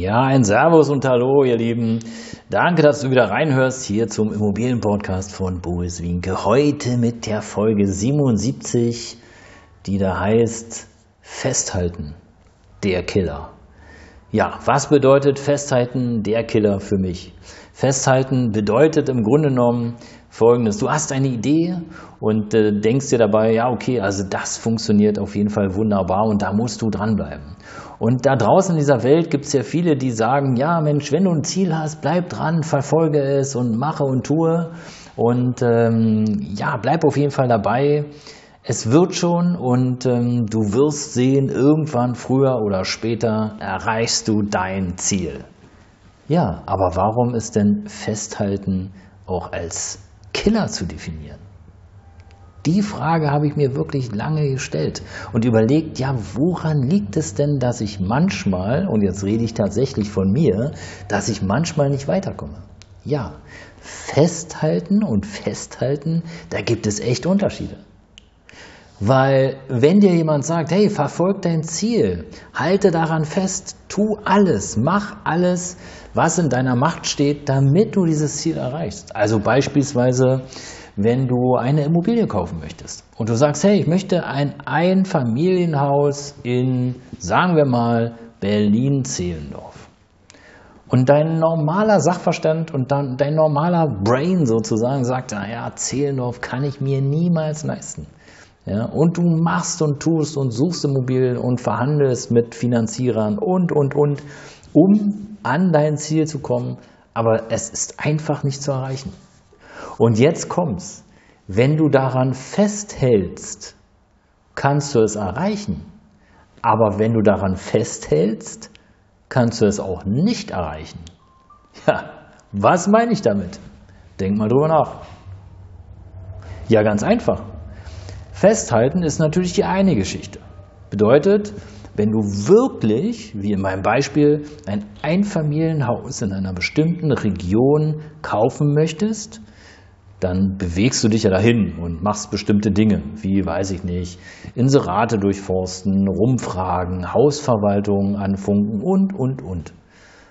Ja, ein Servus und Hallo, ihr Lieben. Danke, dass du wieder reinhörst hier zum Immobilienpodcast von Boris Winke. Heute mit der Folge 77, die da heißt Festhalten, der Killer. Ja, was bedeutet Festhalten, der Killer für mich? Festhalten bedeutet im Grunde genommen folgendes. Du hast eine Idee und äh, denkst dir dabei, ja, okay, also das funktioniert auf jeden Fall wunderbar und da musst du dranbleiben. Und da draußen in dieser Welt gibt es ja viele, die sagen, ja Mensch, wenn du ein Ziel hast, bleib dran, verfolge es und mache und tue. Und ähm, ja, bleib auf jeden Fall dabei. Es wird schon und ähm, du wirst sehen, irgendwann früher oder später erreichst du dein Ziel. Ja, aber warum ist denn Festhalten auch als Killer zu definieren? Die Frage habe ich mir wirklich lange gestellt und überlegt, ja, woran liegt es denn, dass ich manchmal, und jetzt rede ich tatsächlich von mir, dass ich manchmal nicht weiterkomme? Ja, festhalten und festhalten, da gibt es echt Unterschiede. Weil wenn dir jemand sagt, hey, verfolg dein Ziel, halte daran fest, tu alles, mach alles, was in deiner Macht steht, damit du dieses Ziel erreichst. Also beispielsweise, wenn du eine Immobilie kaufen möchtest und du sagst, hey, ich möchte ein Einfamilienhaus in, sagen wir mal, Berlin-Zehlendorf. Und dein normaler Sachverstand und dann dein normaler Brain sozusagen sagt, naja, Zehlendorf kann ich mir niemals leisten. Ja, und du machst und tust und suchst Immobilien und verhandelst mit Finanzierern und, und, und, um an dein Ziel zu kommen. Aber es ist einfach nicht zu erreichen. Und jetzt kommt's. Wenn du daran festhältst, kannst du es erreichen. Aber wenn du daran festhältst, kannst du es auch nicht erreichen. Ja, was meine ich damit? Denk mal drüber nach. Ja, ganz einfach. Festhalten ist natürlich die eine Geschichte. Bedeutet, wenn du wirklich, wie in meinem Beispiel, ein Einfamilienhaus in einer bestimmten Region kaufen möchtest, dann bewegst du dich ja dahin und machst bestimmte Dinge, wie, weiß ich nicht, Inserate durchforsten, rumfragen, Hausverwaltung anfunken und, und, und.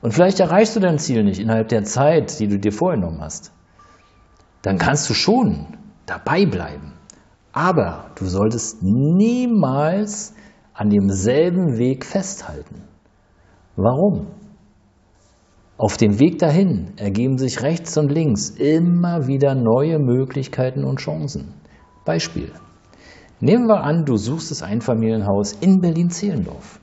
Und vielleicht erreichst du dein Ziel nicht innerhalb der Zeit, die du dir vorgenommen hast. Dann kannst du schon dabei bleiben. Aber du solltest niemals an demselben Weg festhalten. Warum? Auf dem Weg dahin ergeben sich rechts und links immer wieder neue Möglichkeiten und Chancen. Beispiel. Nehmen wir an, du suchst das Einfamilienhaus in Berlin-Zehlendorf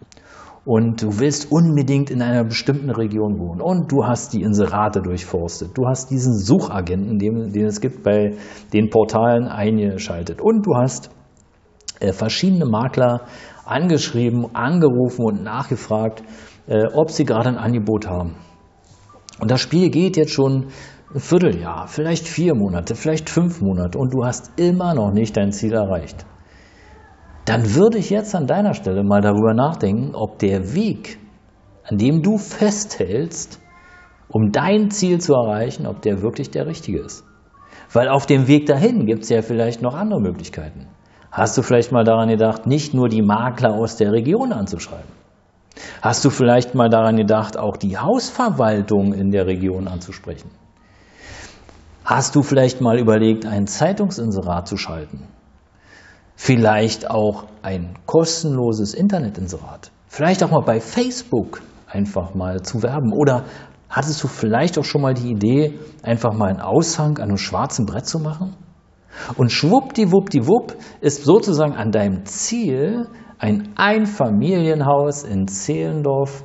und du willst unbedingt in einer bestimmten Region wohnen und du hast die Inserate durchforstet, du hast diesen Suchagenten, den, den es gibt bei den Portalen eingeschaltet und du hast äh, verschiedene Makler angeschrieben, angerufen und nachgefragt, äh, ob sie gerade ein Angebot haben. Und das Spiel geht jetzt schon ein Vierteljahr, vielleicht vier Monate, vielleicht fünf Monate und du hast immer noch nicht dein Ziel erreicht. Dann würde ich jetzt an deiner Stelle mal darüber nachdenken, ob der Weg, an dem du festhältst, um dein Ziel zu erreichen, ob der wirklich der richtige ist. Weil auf dem Weg dahin gibt es ja vielleicht noch andere Möglichkeiten. Hast du vielleicht mal daran gedacht, nicht nur die Makler aus der Region anzuschreiben? Hast du vielleicht mal daran gedacht, auch die Hausverwaltung in der Region anzusprechen? Hast du vielleicht mal überlegt, ein Zeitungsinserat zu schalten? Vielleicht auch ein kostenloses Internetinserat? Vielleicht auch mal bei Facebook einfach mal zu werben? Oder hattest du vielleicht auch schon mal die Idee, einfach mal einen Aushang an einem schwarzen Brett zu machen? Und schwuppdiwuppdiwupp ist sozusagen an deinem Ziel ein Einfamilienhaus in Zehlendorf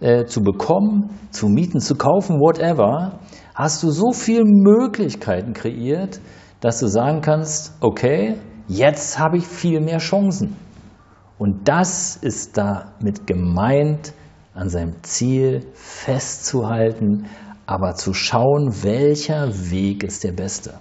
äh, zu bekommen, zu mieten, zu kaufen, whatever, hast du so viele Möglichkeiten kreiert, dass du sagen kannst, okay, jetzt habe ich viel mehr Chancen. Und das ist damit gemeint, an seinem Ziel festzuhalten, aber zu schauen, welcher Weg ist der beste.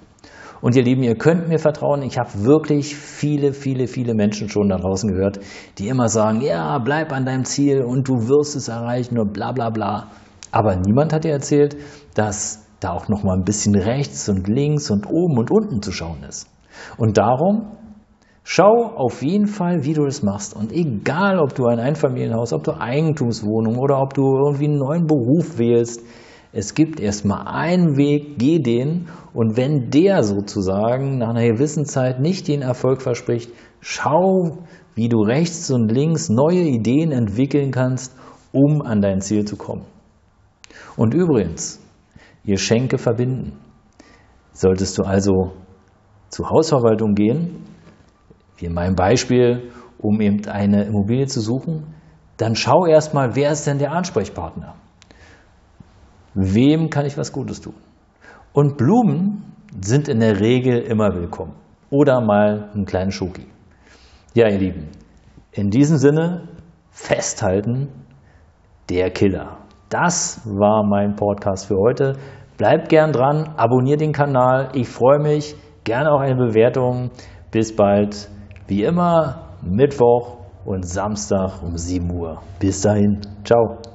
Und ihr Lieben, ihr könnt mir vertrauen, ich habe wirklich viele, viele, viele Menschen schon da draußen gehört, die immer sagen, ja, bleib an deinem Ziel und du wirst es erreichen und bla bla bla. Aber niemand hat dir erzählt, dass da auch noch mal ein bisschen rechts und links und oben und unten zu schauen ist. Und darum schau auf jeden Fall, wie du das machst. Und egal, ob du ein Einfamilienhaus, ob du Eigentumswohnung oder ob du irgendwie einen neuen Beruf wählst, es gibt erstmal einen Weg, geh den und wenn der sozusagen nach einer gewissen Zeit nicht den Erfolg verspricht, schau, wie du rechts und links neue Ideen entwickeln kannst, um an dein Ziel zu kommen. Und übrigens, Geschenke verbinden. Solltest du also zur Hausverwaltung gehen, wie in meinem Beispiel, um eben eine Immobilie zu suchen, dann schau erstmal, wer ist denn der Ansprechpartner? Wem kann ich was Gutes tun? Und Blumen sind in der Regel immer willkommen. Oder mal einen kleinen Schoki. Ja, ihr Lieben, in diesem Sinne festhalten, der Killer. Das war mein Podcast für heute. Bleibt gern dran, abonniert den Kanal. Ich freue mich. Gerne auch eine Bewertung. Bis bald. Wie immer, Mittwoch und Samstag um 7 Uhr. Bis dahin. Ciao.